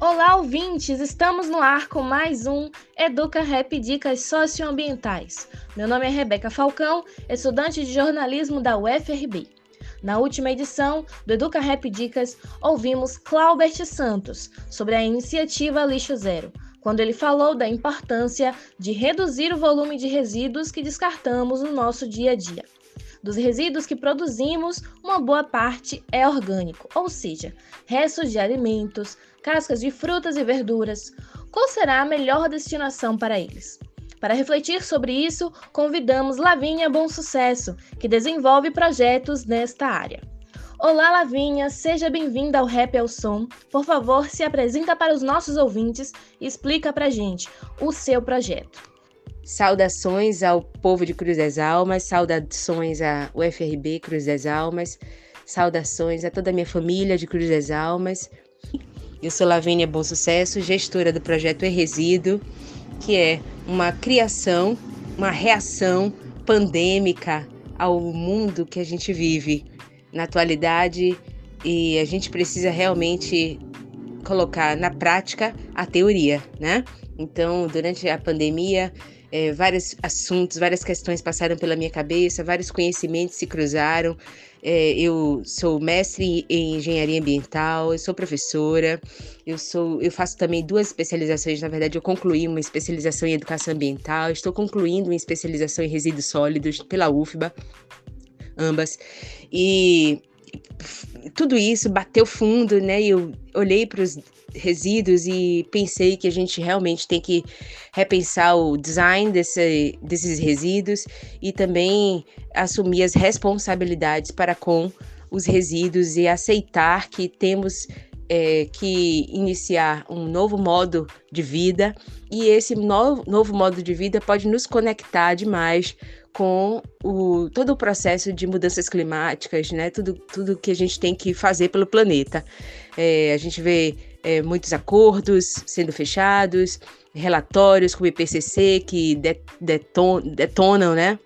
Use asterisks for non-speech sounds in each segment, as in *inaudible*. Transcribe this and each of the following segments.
Olá, ouvintes! Estamos no ar com mais um Educa Rap Dicas Socioambientais. Meu nome é Rebeca Falcão, estudante de jornalismo da UFRB. Na última edição do Educa Rap Dicas, ouvimos Claubert Santos sobre a iniciativa Lixo Zero, quando ele falou da importância de reduzir o volume de resíduos que descartamos no nosso dia a dia. Dos resíduos que produzimos, uma boa parte é orgânico, ou seja, restos de alimentos, cascas de frutas e verduras. Qual será a melhor destinação para eles? Para refletir sobre isso, convidamos Lavínia Bom Sucesso, que desenvolve projetos nesta área. Olá, Lavinha, seja bem-vinda ao Rap ao Som. Por favor, se apresenta para os nossos ouvintes e explica para gente o seu projeto. Saudações ao povo de Cruz das Almas, saudações à UFRB Cruz das Almas, saudações a toda a minha família de Cruz das Almas. Eu sou Lavínia Bom Sucesso, gestora do projeto E-Resíduo, que é uma criação, uma reação pandêmica ao mundo que a gente vive na atualidade e a gente precisa realmente colocar na prática a teoria, né? Então, durante a pandemia, é, vários assuntos, várias questões passaram pela minha cabeça, vários conhecimentos se cruzaram. É, eu sou mestre em engenharia ambiental, eu sou professora, eu sou, eu faço também duas especializações. Na verdade, eu concluí uma especialização em educação ambiental, estou concluindo uma especialização em resíduos sólidos pela UFBA, ambas. E tudo isso bateu fundo, né? E eu olhei para os resíduos e pensei que a gente realmente tem que repensar o design desse, desses resíduos e também assumir as responsabilidades para com os resíduos e aceitar que temos é, que iniciar um novo modo de vida e esse novo, novo modo de vida pode nos conectar demais com o, todo o processo de mudanças climáticas, né? Tudo, tudo que a gente tem que fazer pelo planeta. É, a gente vê é, muitos acordos sendo fechados, relatórios como o IPCC que deton, detonam, né?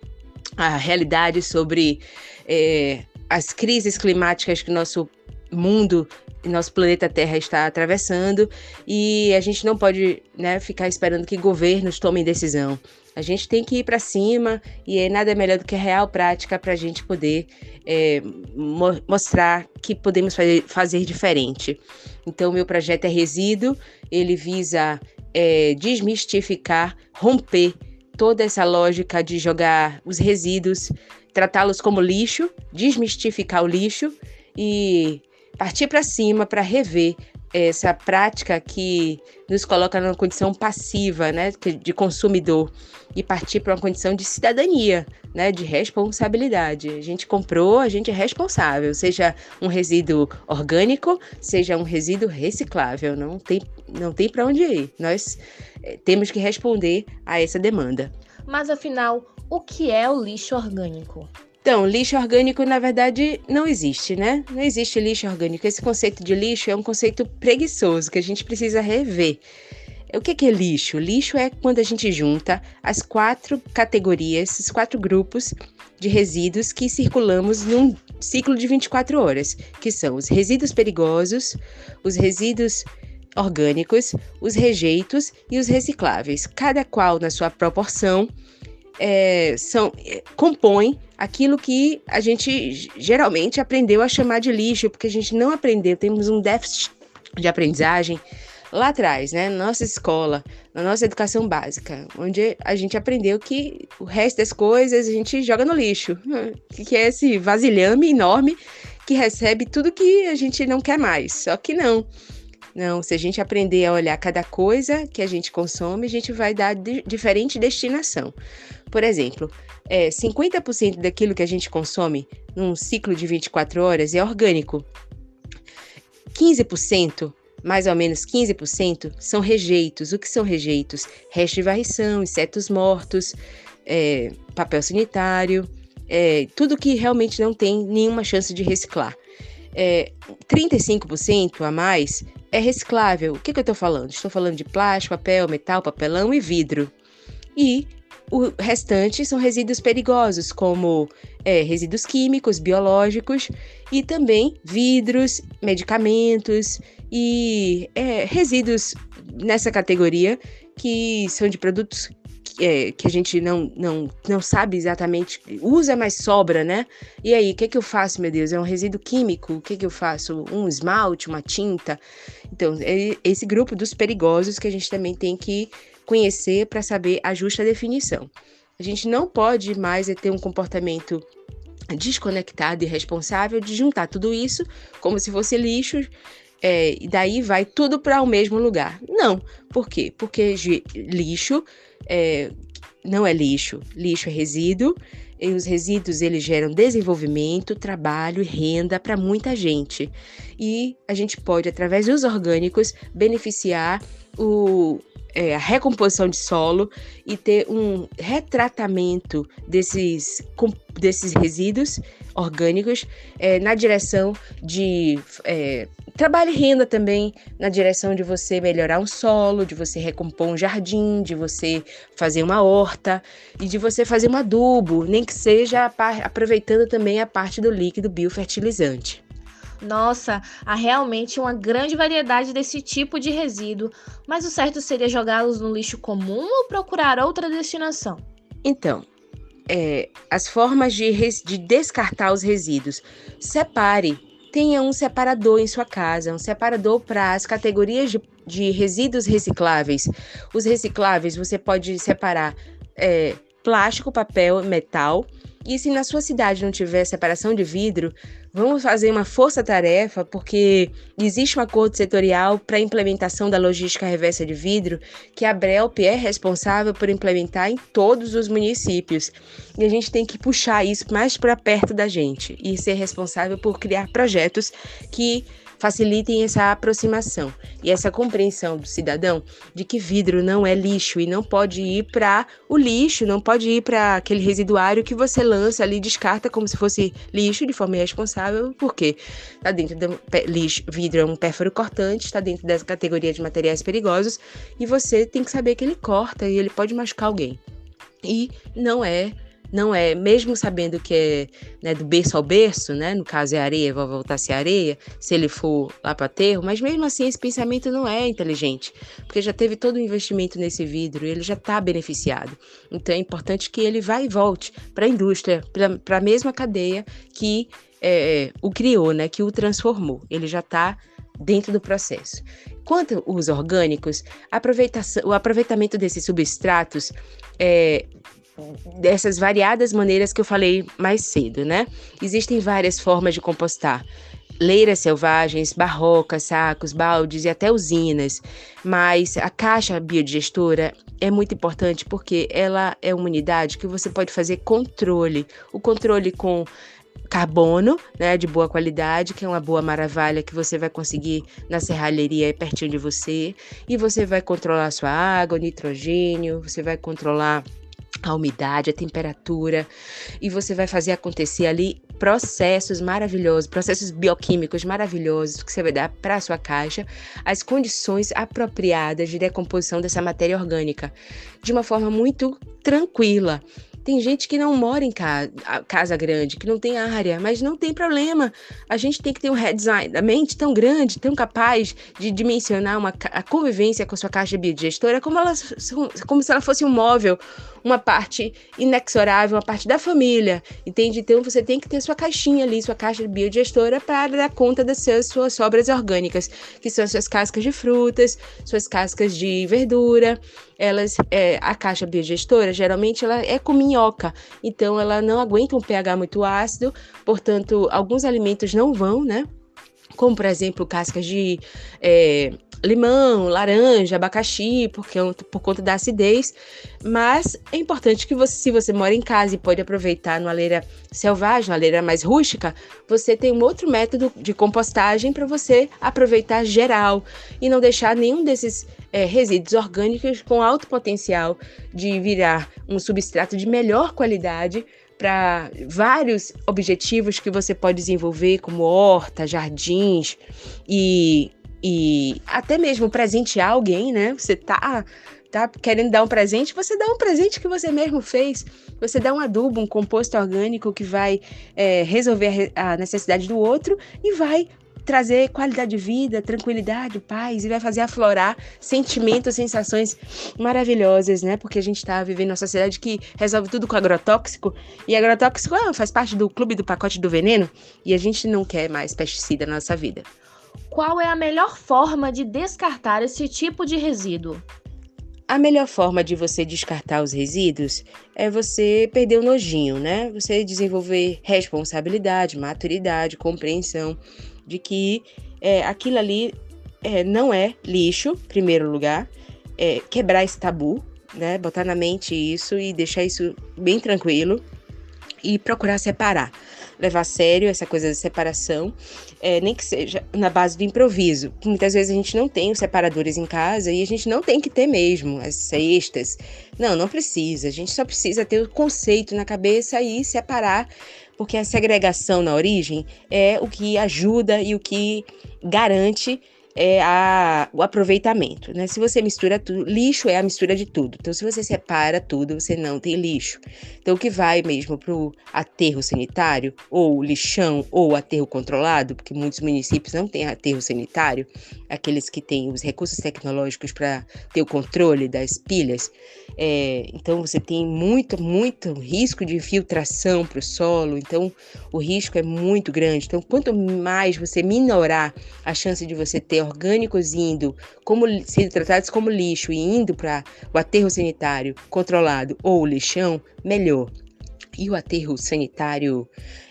A realidade sobre é, as crises climáticas que o nosso mundo nosso planeta Terra está atravessando e a gente não pode né, ficar esperando que governos tomem decisão. A gente tem que ir para cima e é nada melhor do que a real prática para a gente poder é, mo mostrar que podemos fazer, fazer diferente. Então, meu projeto é Resíduo, ele visa é, desmistificar, romper toda essa lógica de jogar os resíduos, tratá-los como lixo, desmistificar o lixo e partir para cima para rever essa prática que nos coloca numa condição passiva, né, de consumidor e partir para uma condição de cidadania, né, de responsabilidade. A gente comprou, a gente é responsável, seja um resíduo orgânico, seja um resíduo reciclável, não tem não tem para onde ir. Nós é, temos que responder a essa demanda. Mas afinal, o que é o lixo orgânico? Então, lixo orgânico, na verdade, não existe, né? Não existe lixo orgânico. Esse conceito de lixo é um conceito preguiçoso que a gente precisa rever. O que é lixo? Lixo é quando a gente junta as quatro categorias, esses quatro grupos de resíduos que circulamos num ciclo de 24 horas, que são os resíduos perigosos, os resíduos orgânicos, os rejeitos e os recicláveis, cada qual na sua proporção é, são, é, compõem aquilo que a gente geralmente aprendeu a chamar de lixo, porque a gente não aprendeu, temos um déficit de aprendizagem lá atrás, né, na nossa escola, na nossa educação básica, onde a gente aprendeu que o resto das coisas a gente joga no lixo, *laughs* que é esse vasilhame enorme que recebe tudo que a gente não quer mais. Só que não. Não, se a gente aprender a olhar cada coisa que a gente consome, a gente vai dar de, diferente destinação. Por exemplo, é, 50% daquilo que a gente consome num ciclo de 24 horas é orgânico. 15%, mais ou menos 15%, são rejeitos. O que são rejeitos? Resto de varrição, insetos mortos, é, papel sanitário, é, tudo que realmente não tem nenhuma chance de reciclar. É, 35% a mais é reciclável. O que, que eu estou falando? Estou falando de plástico, papel, metal, papelão e vidro. E o restante são resíduos perigosos, como é, resíduos químicos, biológicos e também vidros, medicamentos e é, resíduos nessa categoria que são de produtos é, que a gente não, não, não sabe exatamente, usa, mas sobra, né? E aí, o que, que eu faço, meu Deus? É um resíduo químico? O que, que eu faço? Um esmalte, uma tinta? Então, é esse grupo dos perigosos que a gente também tem que conhecer para saber a justa definição. A gente não pode mais ter um comportamento desconectado e responsável de juntar tudo isso como se fosse lixo é, e daí vai tudo para o mesmo lugar. Não. Por quê? Porque lixo é, não é lixo. Lixo é resíduo e os resíduos eles geram desenvolvimento, trabalho e renda para muita gente. E a gente pode, através dos orgânicos, beneficiar o, é, a recomposição de solo e ter um retratamento desses, desses resíduos orgânicos é, na direção de é, trabalho e renda também, na direção de você melhorar um solo, de você recompor um jardim, de você fazer uma horta e de você fazer um adubo, nem que seja aproveitando também a parte do líquido biofertilizante. Nossa, há realmente uma grande variedade desse tipo de resíduo, mas o certo seria jogá-los no lixo comum ou procurar outra destinação? Então, é, as formas de, de descartar os resíduos. Separe, tenha um separador em sua casa, um separador para as categorias de, de, resíduos recicláveis. Os recicláveis você pode separar é, plástico, papel, metal. E se na sua cidade não tiver separação de vidro, vamos fazer uma força-tarefa, porque existe um acordo setorial para a implementação da logística reversa de vidro, que a Brelp é responsável por implementar em todos os municípios. E a gente tem que puxar isso mais para perto da gente e ser responsável por criar projetos que facilitem essa aproximação e essa compreensão do cidadão de que vidro não é lixo e não pode ir para o lixo, não pode ir para aquele residuário que você lança ali, descarta como se fosse lixo de forma irresponsável, porque está dentro do lixo, vidro é um pérfuro cortante, está dentro dessa categoria de materiais perigosos e você tem que saber que ele corta e ele pode machucar alguém. E não é não é, mesmo sabendo que é né, do berço ao berço, né, no caso é areia, vai voltar a ser areia, se ele for lá para aterro, mas mesmo assim esse pensamento não é inteligente, porque já teve todo o investimento nesse vidro e ele já está beneficiado. Então é importante que ele vá e volte para a indústria, para a mesma cadeia que é, o criou, né, que o transformou. Ele já está dentro do processo. Quanto aos orgânicos, o aproveitamento desses substratos é, dessas variadas maneiras que eu falei mais cedo, né? Existem várias formas de compostar. Leiras selvagens, barrocas, sacos, baldes e até usinas. Mas a caixa biodigestora é muito importante porque ela é uma unidade que você pode fazer controle. O controle com carbono, né, de boa qualidade, que é uma boa maravilha que você vai conseguir na serralheria pertinho de você, e você vai controlar sua água, nitrogênio, você vai controlar a umidade, a temperatura, e você vai fazer acontecer ali processos maravilhosos, processos bioquímicos maravilhosos que você vai dar para a sua caixa, as condições apropriadas de decomposição dessa matéria orgânica, de uma forma muito tranquila. Tem gente que não mora em casa, casa grande, que não tem área, mas não tem problema. A gente tem que ter um redesign da mente tão grande, tão capaz de dimensionar uma, a convivência com a sua caixa biodigestora como, ela, como se ela fosse um móvel, uma parte inexorável, uma parte da família, entende? Então você tem que ter sua caixinha ali, sua caixa biodigestora para dar conta das suas, suas sobras orgânicas, que são suas cascas de frutas, suas cascas de verdura, elas, é, a caixa biodigestora, geralmente ela é com minhoca, então ela não aguenta um pH muito ácido, portanto, alguns alimentos não vão, né? Como, por exemplo, cascas de é, limão, laranja, abacaxi, porque é por conta da acidez. Mas é importante que você, se você mora em casa e pode aproveitar numa leira selvagem, uma leira mais rústica, você tem um outro método de compostagem para você aproveitar geral e não deixar nenhum desses é, resíduos orgânicos com alto potencial de virar um substrato de melhor qualidade para vários objetivos que você pode desenvolver, como horta, jardins e, e até mesmo presentear alguém, né? Você tá tá querendo dar um presente, você dá um presente que você mesmo fez. Você dá um adubo, um composto orgânico que vai é, resolver a necessidade do outro e vai trazer qualidade de vida, tranquilidade, paz e vai fazer aflorar sentimentos, sensações maravilhosas, né? Porque a gente está vivendo uma sociedade que resolve tudo com agrotóxico e agrotóxico ah, faz parte do clube do pacote do veneno e a gente não quer mais pesticida na nossa vida. Qual é a melhor forma de descartar esse tipo de resíduo? A melhor forma de você descartar os resíduos é você perder o nojinho, né? Você desenvolver responsabilidade, maturidade, compreensão de que é, aquilo ali é, não é lixo, primeiro lugar, é, quebrar esse tabu, né? Botar na mente isso e deixar isso bem tranquilo e procurar separar levar a sério essa coisa de separação, é, nem que seja na base do improviso. Muitas vezes a gente não tem os separadores em casa e a gente não tem que ter mesmo as cestas. Não, não precisa. A gente só precisa ter o conceito na cabeça e separar, porque a segregação na origem é o que ajuda e o que garante é a, o aproveitamento, né? Se você mistura tudo, lixo é a mistura de tudo. Então, se você separa tudo, você não tem lixo. Então, o que vai mesmo para o aterro sanitário, ou lixão, ou aterro controlado, porque muitos municípios não têm aterro sanitário, aqueles que têm os recursos tecnológicos para ter o controle das pilhas. É, então, você tem muito, muito risco de infiltração para o solo. Então, o risco é muito grande. Então, quanto mais você minorar a chance de você ter orgânicos indo, como sendo tratados como lixo e indo para o aterro sanitário controlado ou lixão, melhor. E o aterro sanitário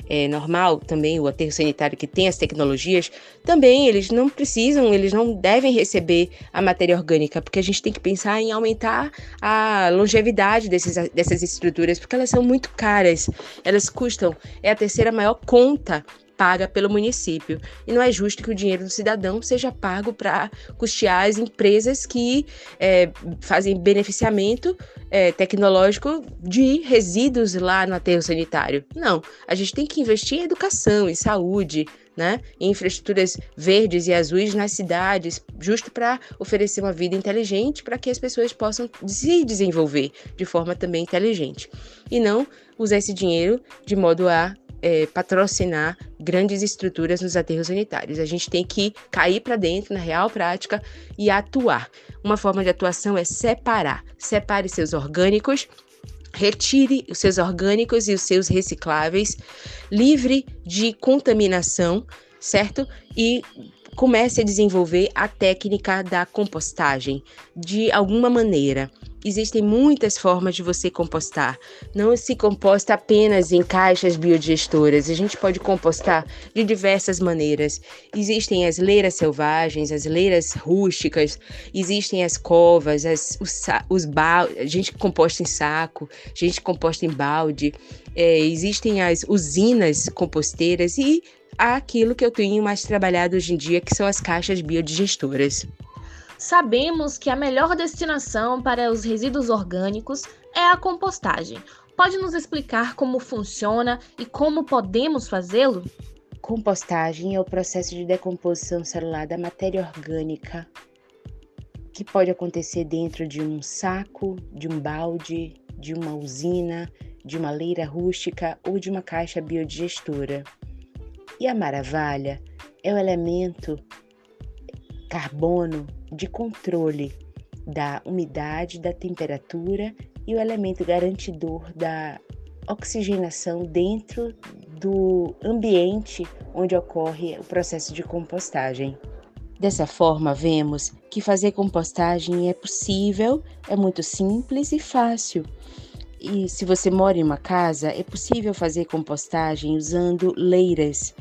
é, normal, também o aterro sanitário que tem as tecnologias, também eles não precisam, eles não devem receber a matéria orgânica, porque a gente tem que pensar em aumentar a longevidade desses, dessas estruturas, porque elas são muito caras, elas custam, é a terceira maior conta paga pelo município. E não é justo que o dinheiro do cidadão seja pago para custear as empresas que é, fazem beneficiamento é, tecnológico de resíduos lá no aterro sanitário. Não, a gente tem que investir em educação, em saúde, né, em infraestruturas verdes e azuis nas cidades, justo para oferecer uma vida inteligente para que as pessoas possam se desenvolver de forma também inteligente. E não usar esse dinheiro de modo a é, patrocinar grandes estruturas nos aterros sanitários. A gente tem que cair para dentro na real prática e atuar. Uma forma de atuação é separar. Separe seus orgânicos retire os seus orgânicos e os seus recicláveis, livre de contaminação, certo? E comece a desenvolver a técnica da compostagem de alguma maneira. Existem muitas formas de você compostar. Não se composta apenas em caixas biodigestoras. A gente pode compostar de diversas maneiras. Existem as leiras selvagens, as leiras rústicas, existem as covas, as, os, os baldes. A gente composta em saco, a gente composta em balde. É, existem as usinas composteiras e aquilo que eu tenho mais trabalhado hoje em dia, que são as caixas biodigestoras. Sabemos que a melhor destinação para os resíduos orgânicos é a compostagem. Pode nos explicar como funciona e como podemos fazê-lo? Compostagem é o processo de decomposição celular da matéria orgânica que pode acontecer dentro de um saco, de um balde, de uma usina, de uma leira rústica ou de uma caixa biodigestora. E a maravilha é o elemento carbono de controle da umidade, da temperatura e o elemento garantidor da oxigenação dentro do ambiente onde ocorre o processo de compostagem. Dessa forma, vemos que fazer compostagem é possível, é muito simples e fácil. E se você mora em uma casa, é possível fazer compostagem usando leiras.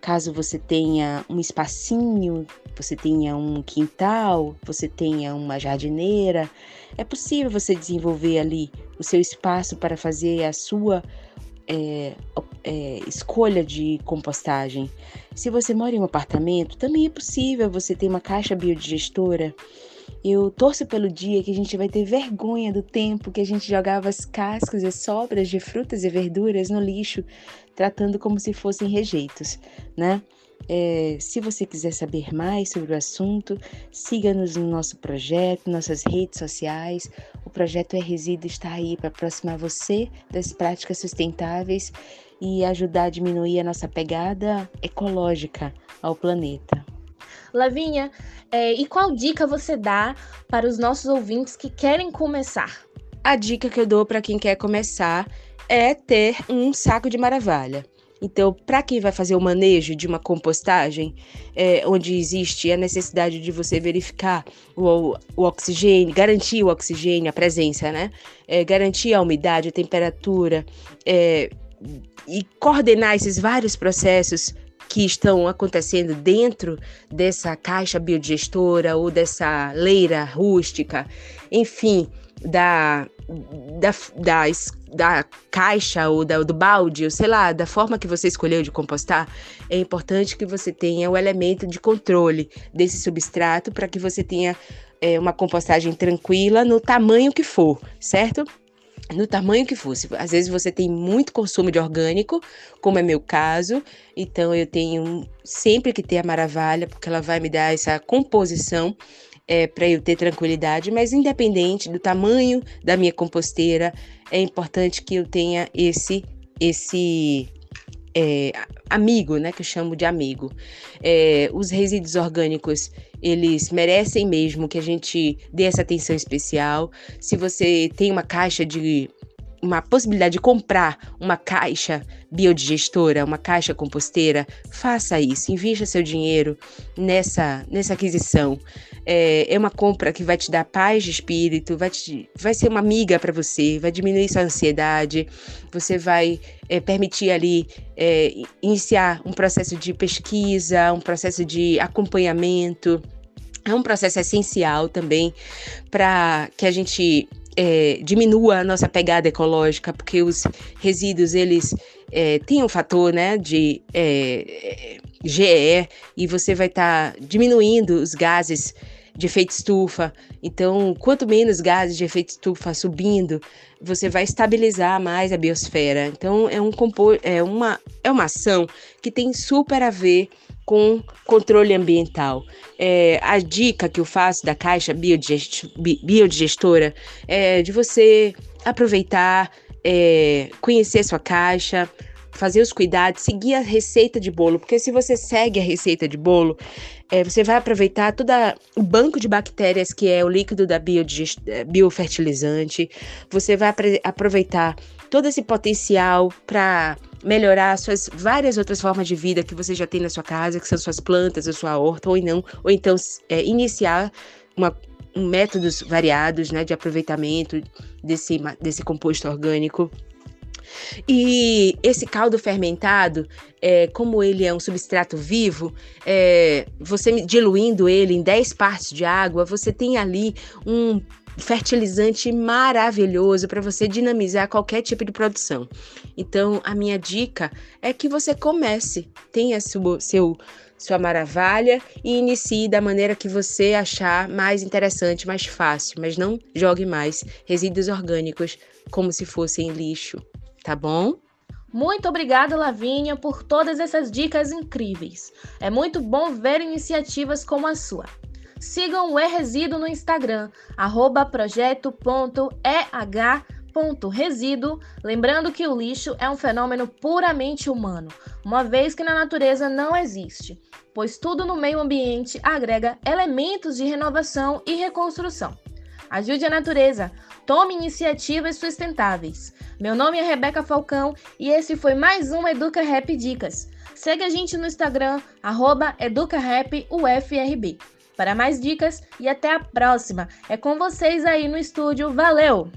Caso você tenha um espacinho você tenha um quintal, você tenha uma jardineira, é possível você desenvolver ali o seu espaço para fazer a sua é, é, escolha de compostagem. Se você mora em um apartamento, também é possível você ter uma caixa biodigestora. Eu torço pelo dia que a gente vai ter vergonha do tempo que a gente jogava as cascas e sobras de frutas e verduras no lixo, tratando como se fossem rejeitos, né? É, se você quiser saber mais sobre o assunto, siga-nos no nosso projeto, nossas redes sociais. O projeto É Resíduo está aí para aproximar você das práticas sustentáveis e ajudar a diminuir a nossa pegada ecológica ao planeta. Lavinha, é, e qual dica você dá para os nossos ouvintes que querem começar? A dica que eu dou para quem quer começar é ter um saco de maravilha. Então, para quem vai fazer o manejo de uma compostagem, é, onde existe a necessidade de você verificar o, o oxigênio, garantir o oxigênio, a presença, né? É, garantir a umidade, a temperatura, é, e coordenar esses vários processos que estão acontecendo dentro dessa caixa biodigestora ou dessa leira rústica, enfim, da, da, da, da caixa ou da, do balde, ou sei lá, da forma que você escolheu de compostar, é importante que você tenha o elemento de controle desse substrato para que você tenha é, uma compostagem tranquila no tamanho que for, certo? no tamanho que fosse. Às vezes você tem muito consumo de orgânico, como é meu caso, então eu tenho sempre que ter a maravilha, porque ela vai me dar essa composição é, para eu ter tranquilidade, mas independente do tamanho da minha composteira, é importante que eu tenha esse esse é, amigo, né, que eu chamo de amigo. É, os resíduos orgânicos, eles merecem mesmo que a gente dê essa atenção especial. Se você tem uma caixa de uma possibilidade de comprar uma caixa biodigestora, uma caixa composteira, faça isso, invista seu dinheiro nessa, nessa aquisição. É, é uma compra que vai te dar paz de espírito, vai, te, vai ser uma amiga para você, vai diminuir sua ansiedade, você vai é, permitir ali é, iniciar um processo de pesquisa, um processo de acompanhamento. É um processo essencial também para que a gente é, diminua a nossa pegada ecológica, porque os resíduos, eles é, têm um fator, né, de é, GE, e você vai estar tá diminuindo os gases de efeito estufa. Então, quanto menos gases de efeito estufa subindo, você vai estabilizar mais a biosfera. Então, é, um é, uma, é uma ação que tem super a ver com controle ambiental. É, a dica que eu faço da caixa biodigest, biodigestora é de você aproveitar, é, conhecer sua caixa, fazer os cuidados, seguir a receita de bolo, porque se você segue a receita de bolo, é, você vai aproveitar todo o banco de bactérias que é o líquido da é, biofertilizante, você vai aproveitar todo esse potencial para melhorar suas várias outras formas de vida que você já tem na sua casa, que são suas plantas, a sua horta, ou não, ou então é, iniciar uma, um métodos variados né, de aproveitamento desse, desse composto orgânico. E esse caldo fermentado, é, como ele é um substrato vivo, é, você diluindo ele em 10 partes de água, você tem ali um fertilizante maravilhoso para você dinamizar qualquer tipo de produção. Então, a minha dica é que você comece, tenha seu, seu sua maravilha e inicie da maneira que você achar mais interessante, mais fácil, mas não jogue mais resíduos orgânicos como se fossem lixo, tá bom? Muito obrigada, Lavínia, por todas essas dicas incríveis. É muito bom ver iniciativas como a sua. Sigam o E-Resíduo no Instagram, projeto.eh.resíduo, lembrando que o lixo é um fenômeno puramente humano, uma vez que na natureza não existe, pois tudo no meio ambiente agrega elementos de renovação e reconstrução. Ajude a natureza, tome iniciativas sustentáveis. Meu nome é Rebeca Falcão e esse foi mais um Educa Rap Dicas. Segue a gente no Instagram, arroba EducaRapUFRB para mais dicas e até a próxima. É com vocês aí no estúdio. Valeu!